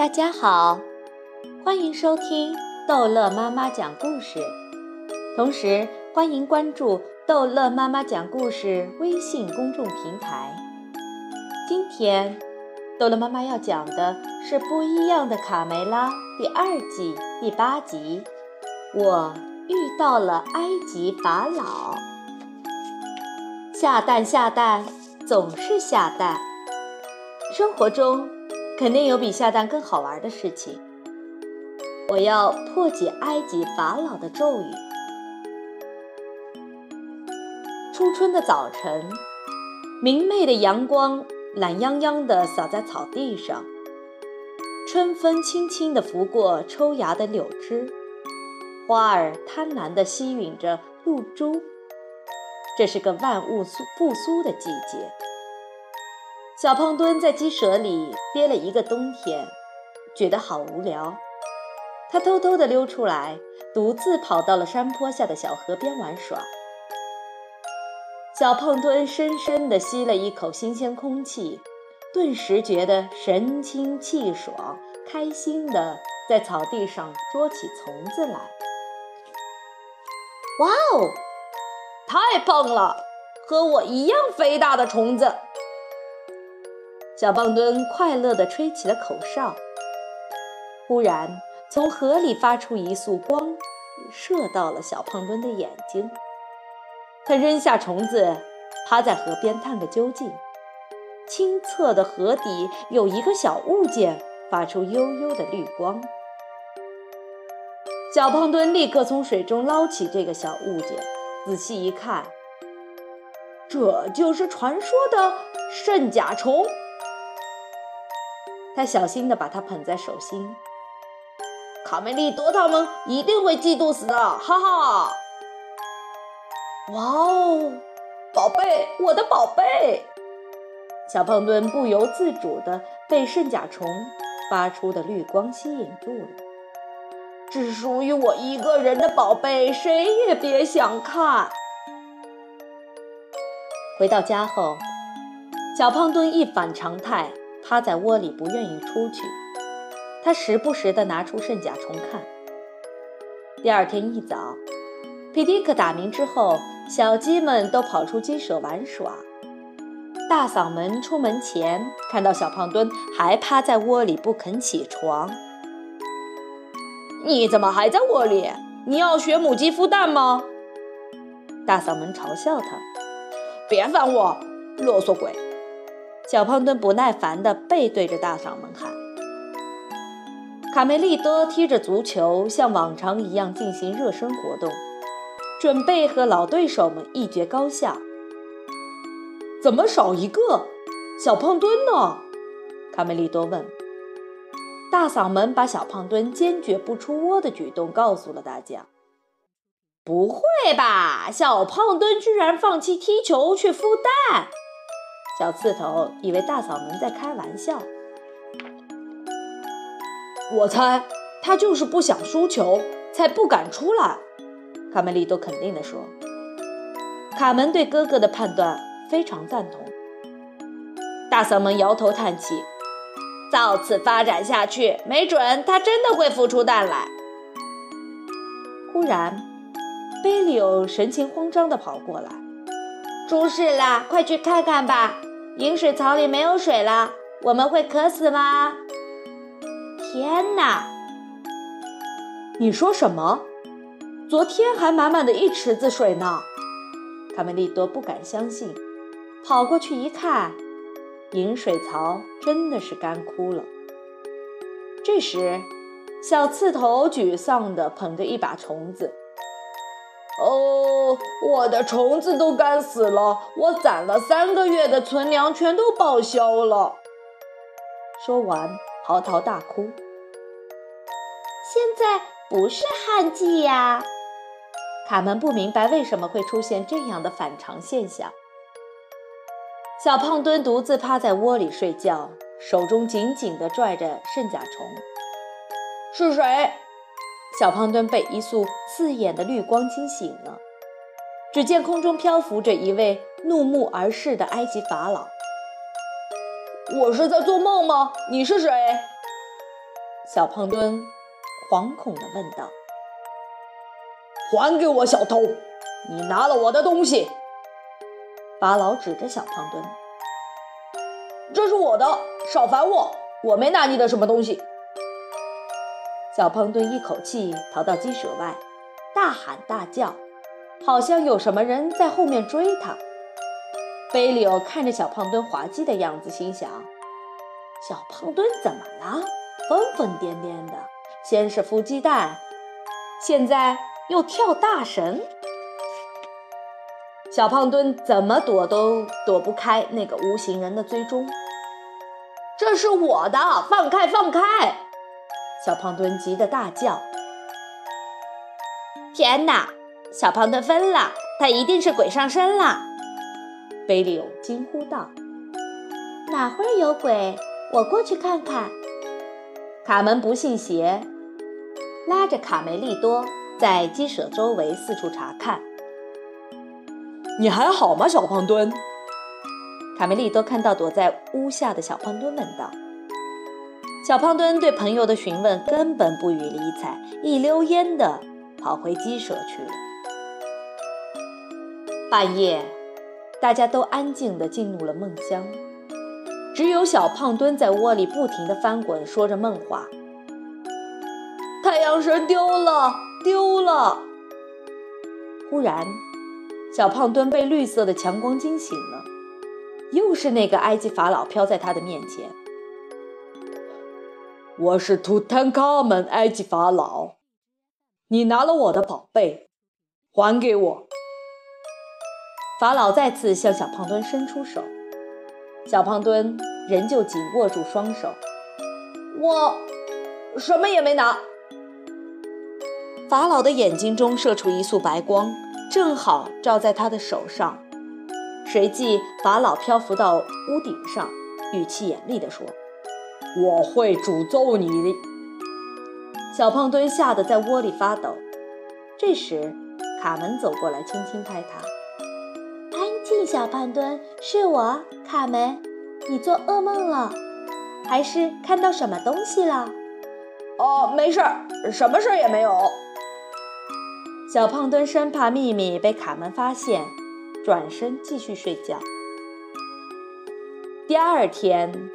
大家好，欢迎收听逗乐妈妈讲故事，同时欢迎关注逗乐妈妈讲故事微信公众平台。今天，逗乐妈妈要讲的是《不一样的卡梅拉》第二季第八集。我遇到了埃及法老，下蛋下蛋总是下蛋，生活中。肯定有比下蛋更好玩的事情。我要破解埃及法老的咒语。初春的早晨，明媚的阳光懒洋洋地洒在草地上，春风轻轻地拂过抽芽的柳枝，花儿贪婪地吸吮着露珠。这是个万物复苏的季节。小胖墩在鸡舍里憋了一个冬天，觉得好无聊。他偷偷地溜出来，独自跑到了山坡下的小河边玩耍。小胖墩深深地吸了一口新鲜空气，顿时觉得神清气爽，开心地在草地上捉起虫子来。哇哦，太棒了！和我一样肥大的虫子。小胖墩快乐地吹起了口哨。忽然，从河里发出一束光，射到了小胖墩的眼睛。他扔下虫子，趴在河边探个究竟。清澈的河底有一个小物件，发出幽幽的绿光。小胖墩立刻从水中捞起这个小物件，仔细一看，这就是传说的圣甲虫。他小心地把它捧在手心。卡梅利多他们一定会嫉妒死的，哈哈！哇哦，宝贝，我的宝贝！小胖墩不由自主地被圣甲虫发出的绿光吸引住了。只属于我一个人的宝贝，谁也别想看。回到家后，小胖墩一反常态。趴在窝里不愿意出去，他时不时地拿出圣甲虫看。第二天一早，皮迪克打鸣之后，小鸡们都跑出鸡舍玩耍。大嗓门出门前看到小胖墩还趴在窝里不肯起床，你怎么还在窝里？你要学母鸡孵蛋吗？大嗓门嘲笑他，别烦我，啰嗦鬼。小胖墩不耐烦地背对着大嗓门喊：“卡梅利多踢着足球，像往常一样进行热身活动，准备和老对手们一决高下。怎么少一个？小胖墩呢？”卡梅利多问。大嗓门把小胖墩坚决不出窝的举动告诉了大家。“不会吧？小胖墩居然放弃踢球去孵蛋？”小刺头以为大嗓门在开玩笑，我猜他就是不想输球，才不敢出来。卡梅利多肯定地说。卡门对哥哥的判断非常赞同。大嗓门摇头叹气，照此发展下去，没准他真的会孵出蛋来。忽然，贝利欧神情慌张地跑过来，出事了，快去看看吧！饮水槽里没有水了，我们会渴死吗？天哪！你说什么？昨天还满满的一池子水呢！卡梅利多不敢相信，跑过去一看，饮水槽真的是干枯了。这时，小刺头沮丧地捧着一把虫子。哦，我的虫子都干死了，我攒了三个月的存粮全都报销了。说完，嚎啕大哭。现在不是旱季呀！卡门不明白为什么会出现这样的反常现象。小胖墩独自趴在窝里睡觉，手中紧紧地拽着圣甲虫。是谁？小胖墩被一束刺眼的绿光惊醒了，只见空中漂浮着一位怒目而视的埃及法老。我是在做梦吗？你是谁？小胖墩惶恐地问道：“还给我，小偷！你拿了我的东西！”法老指着小胖墩：“这是我的，少烦我！我没拿你的什么东西。”小胖墩一口气逃到鸡舍外，大喊大叫，好像有什么人在后面追他。贝里欧看着小胖墩滑稽的样子，心想：小胖墩怎么了？疯疯癫癫的，先是孵鸡蛋，现在又跳大神。小胖墩怎么躲都躲不开那个无形人的追踪。这是我的，放开，放开！小胖墩急得大叫：“天哪！小胖墩疯了，他一定是鬼上身了！”贝利欧惊呼道：“哪会有鬼？我过去看看。”卡门不信邪，拉着卡梅利多在鸡舍周围四处查看。你还好吗，小胖墩？卡梅利多看到躲在屋下的小胖墩问道。小胖墩对朋友的询问根本不予理睬，一溜烟的跑回鸡舍去了。半夜，大家都安静的进入了梦乡。只有小胖墩在窝里不停的翻滚，说着梦话。太阳神丢了，丢了！忽然，小胖墩被绿色的强光惊醒了，又是那个埃及法老飘在他的面前。我是图坦卡门，埃及法老。你拿了我的宝贝，还给我！法老再次向小胖墩伸出手。小胖墩仍旧紧握住双手，我什么也没拿。法老的眼睛中射出一束白光，正好照在他的手上。随即，法老漂浮到屋顶上，语气严厉地说：“我会诅咒你的。”小胖墩吓得在窝里发抖。这时，卡门走过来，轻轻拍他。安静，小胖墩，是我，卡门。你做噩梦了，还是看到什么东西了？哦，没事儿，什么事儿也没有。小胖墩生怕秘密被卡门发现，转身继续睡觉。第二天，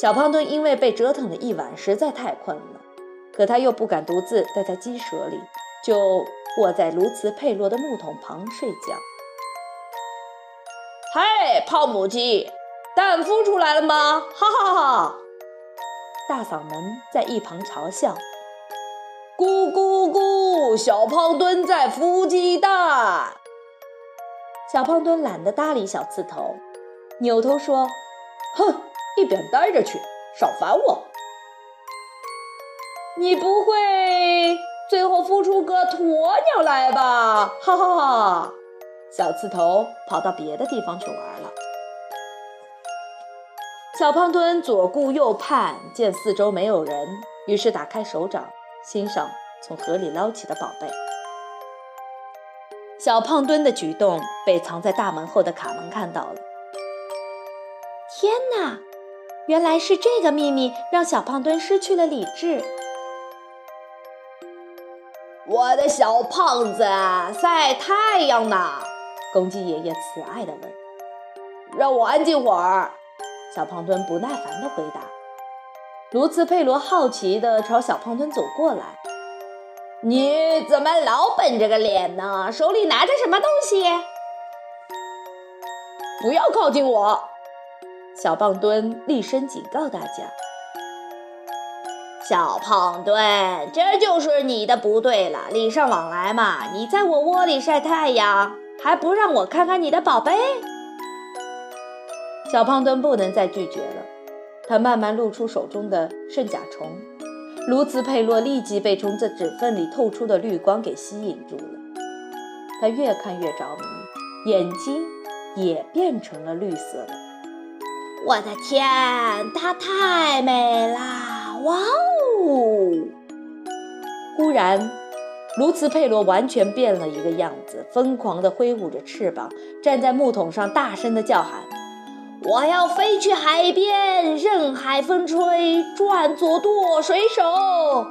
小胖墩因为被折腾了一晚，实在太困了，可他又不敢独自待在鸡舍里，就卧在卢茨佩洛的木桶旁睡觉。嘿，泡母鸡，蛋孵出来了吗？哈哈哈！大嗓门在一旁嘲笑。咕咕咕，小胖墩在孵鸡蛋。小胖墩懒得搭理小刺头，扭头说：“哼，一边待着去，少烦我。你不会最后孵出个鸵鸟来吧？哈哈哈！”小刺头跑到别的地方去玩了。小胖墩左顾右盼，见四周没有人，于是打开手掌，欣赏从河里捞起的宝贝。小胖墩的举动被藏在大门后的卡门看到了。天哪，原来是这个秘密让小胖墩失去了理智。我的小胖子晒太阳呢。公鸡爷爷慈爱地问：“让我安静会儿。”小胖墩不耐烦地回答。卢茨佩罗好奇地朝小胖墩走过来：“你怎么老绷着个脸呢？手里拿着什么东西？”“不要靠近我！”小胖墩厉声警告大家。“小胖墩，这就是你的不对了，礼尚往来嘛！你在我窝里晒太阳。”还不让我看看你的宝贝？小胖墩不能再拒绝了，他慢慢露出手中的圣甲虫。卢茨佩洛立即被从这指缝里透出的绿光给吸引住了，他越看越着迷，眼睛也变成了绿色的。我的天，它太美啦！哇哦！忽然。卢茨佩罗完全变了一个样子，疯狂地挥舞着翅膀，站在木桶上，大声地叫喊：“我要飞去海边，任海风吹，转做舵水手。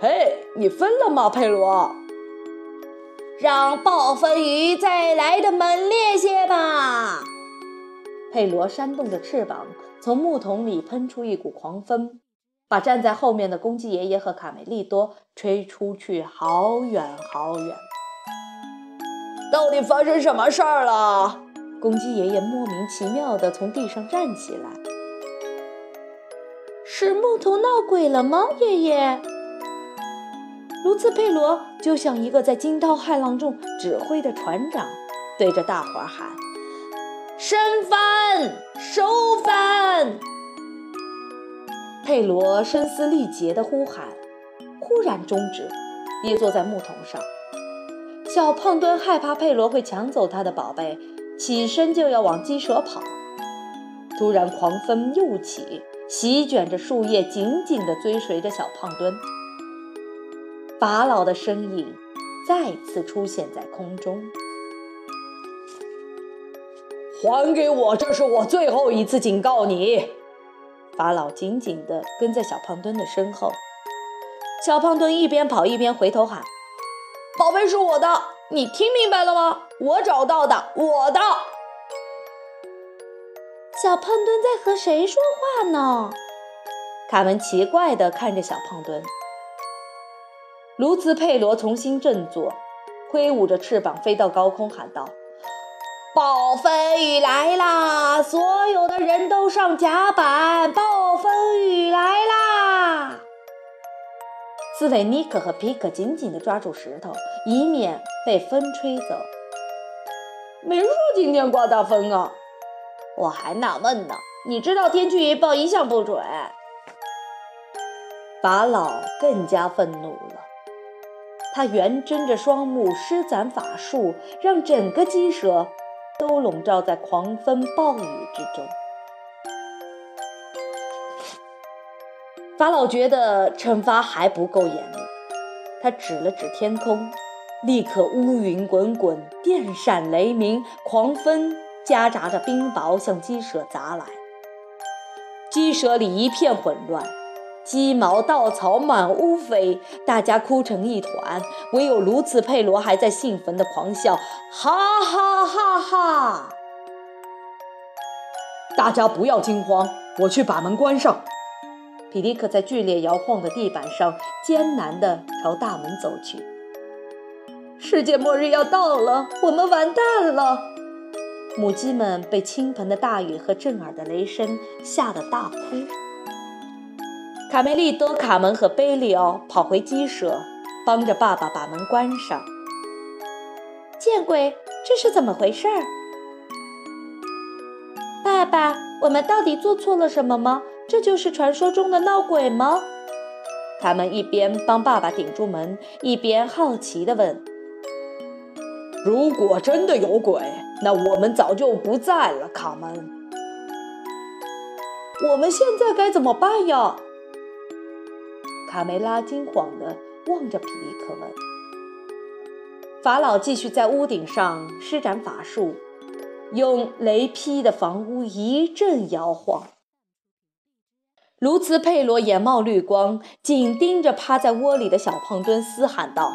嘿，你疯了吗，佩罗？让暴风雨再来的猛烈些吧！佩罗扇动着翅膀，从木桶里喷出一股狂风，把站在后面的公鸡爷爷和卡梅利多吹出去好远好远。到底发生什么事儿了？公鸡爷爷莫名其妙地从地上站起来。是木头闹鬼了吗，爷爷？卢茨佩罗就像一个在惊涛骇浪中指挥的船长，对着大伙儿喊：“升帆，收帆！”佩罗声嘶力竭的呼喊，忽然终止，跌坐在木桶上。小胖墩害怕佩罗会抢走他的宝贝，起身就要往鸡舍跑。突然，狂风又起，席卷着树叶，紧紧地追随着小胖墩。法老的身影再次出现在空中。还给我！这是我最后一次警告你。法老紧紧地跟在小胖墩的身后。小胖墩一边跑一边回头喊：“宝贝是我的，你听明白了吗？我找到的，我的。”小胖墩在和谁说话呢？卡门奇怪地看着小胖墩。卢兹佩罗重新振作，挥舞着翅膀飞到高空，喊道：“暴风雨来啦！所有的人都上甲板！暴风雨来啦！”斯维尼克和皮克紧紧地抓住石头，以免被风吹走。没说今天刮大风啊！我还纳闷呢。你知道天气预报一向不准。法老更加愤怒了。他圆睁着双目，施展法术，让整个鸡舍都笼罩在狂风暴雨之中。法老觉得惩罚还不够严厉，他指了指天空，立刻乌云滚滚，电闪雷鸣，狂风夹杂着冰雹向鸡舍砸来。鸡舍里一片混乱。鸡毛稻草满屋飞，大家哭成一团，唯有卢茨佩罗还在兴奋地狂笑，哈哈哈哈！大家不要惊慌，我去把门关上。皮迪克在剧烈摇晃的地板上艰难地朝大门走去。世界末日要到了，我们完蛋了！母鸡们被倾盆的大雨和震耳的雷声吓得大哭。卡梅利多、卡门和贝利奥跑回鸡舍，帮着爸爸把门关上。见鬼，这是怎么回事儿？爸爸，我们到底做错了什么吗？这就是传说中的闹鬼吗？卡门一边帮爸爸顶住门，一边好奇地问：“如果真的有鬼，那我们早就不在了。”卡门，我们现在该怎么办呀？卡梅拉惊慌地望着皮利克问：“法老继续在屋顶上施展法术，用雷劈的房屋一阵摇晃。”卢茨佩罗眼冒绿光，紧盯着趴在窝里的小胖墩，嘶喊道：“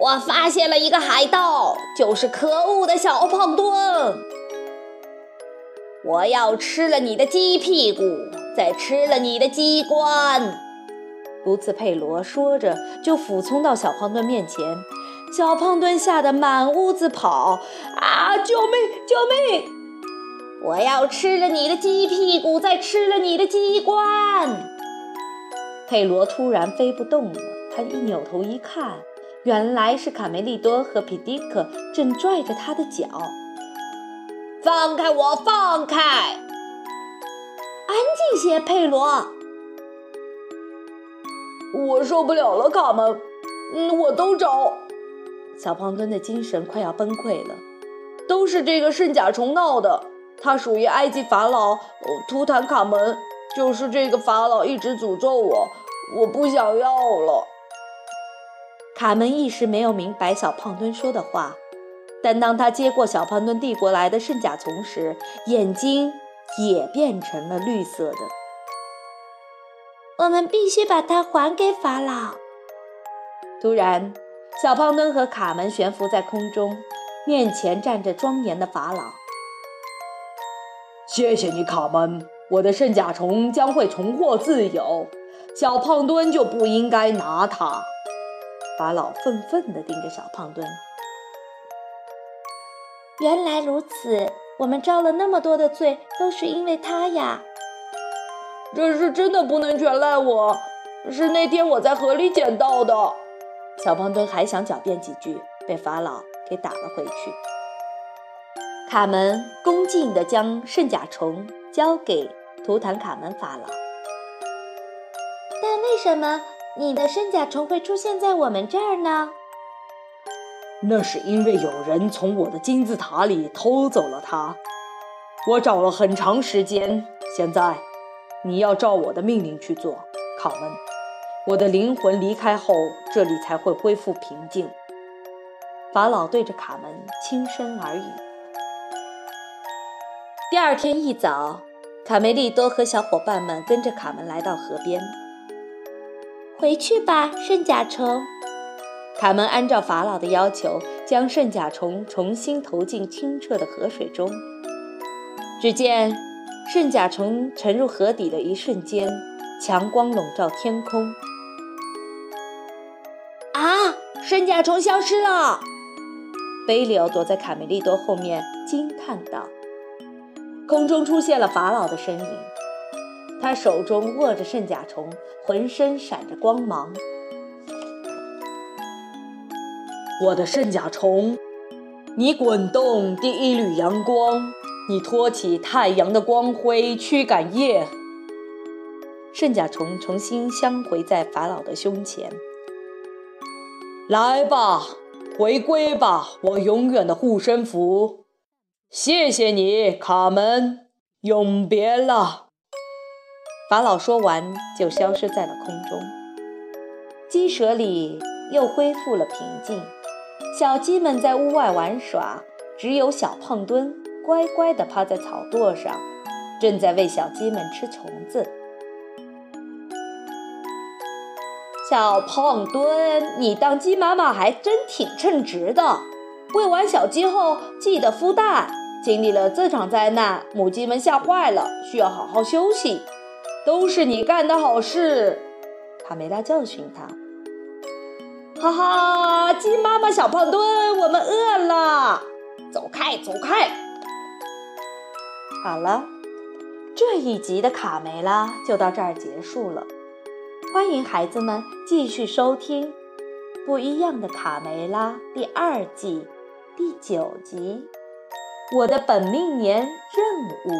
我发现了一个海盗，就是可恶的小胖墩！我要吃了你的鸡屁股！”再吃了你的鸡冠，卢茨佩罗说着，就俯冲到小胖墩面前。小胖墩吓得满屋子跑，啊！救命！救命！我要吃了你的鸡屁股，再吃了你的鸡冠。佩罗突然飞不动了，他一扭头一看，原来是卡梅利多和皮迪克正拽着他的脚。放开我！放开！安静些，佩罗。我受不了了，卡门。嗯，我都找。小胖墩的精神快要崩溃了。都是这个圣甲虫闹的。它属于埃及法老图坦卡门。就是这个法老一直诅咒我，我不想要了。卡门一时没有明白小胖墩说的话，但当他接过小胖墩递过来的圣甲虫时，眼睛也变成了绿色的。我们必须把它还给法老。突然，小胖墩和卡门悬浮在空中，面前站着庄严的法老。谢谢你，卡门，我的圣甲虫将会重获自由。小胖墩就不应该拿它。法老愤愤地盯着小胖墩。原来如此，我们遭了那么多的罪，都是因为他呀！这事真的不能全赖我，是那天我在河里捡到的。小胖墩还想狡辩几句，被法老给打了回去。卡门恭敬地将圣甲虫交给图坦卡门法老。但为什么你的圣甲虫会出现在我们这儿呢？那是因为有人从我的金字塔里偷走了它，我找了很长时间。现在，你要照我的命令去做，卡门。我的灵魂离开后，这里才会恢复平静。法老对着卡门轻声耳语。第二天一早，卡梅利多和小伙伴们跟着卡门来到河边。回去吧，圣甲虫。卡门按照法老的要求，将圣甲虫重新投进清澈的河水中。只见圣甲虫沉入河底的一瞬间，强光笼罩天空。啊！圣甲虫消失了！贝里奥躲在卡梅利多后面惊叹道：“空中出现了法老的身影，他手中握着圣甲虫，浑身闪着光芒。”我的圣甲虫，你滚动第一缕阳光，你托起太阳的光辉驱赶夜。圣甲虫重新相回在法老的胸前。来吧，回归吧，我永远的护身符。谢谢你，卡门，永别了。法老说完，就消失在了空中。鸡舍里又恢复了平静。小鸡们在屋外玩耍，只有小胖墩乖乖地趴在草垛上，正在喂小鸡们吃虫子。小胖墩，你当鸡妈妈还真挺称职的。喂完小鸡后，记得孵蛋。经历了这场灾难，母鸡们吓坏了，需要好好休息。都是你干的好事。卡梅拉教训他。哈哈，鸡妈妈，小胖墩，我们饿了，走开，走开。好了，这一集的卡梅拉就到这儿结束了。欢迎孩子们继续收听《不一样的卡梅拉》第二季第九集《我的本命年任务》。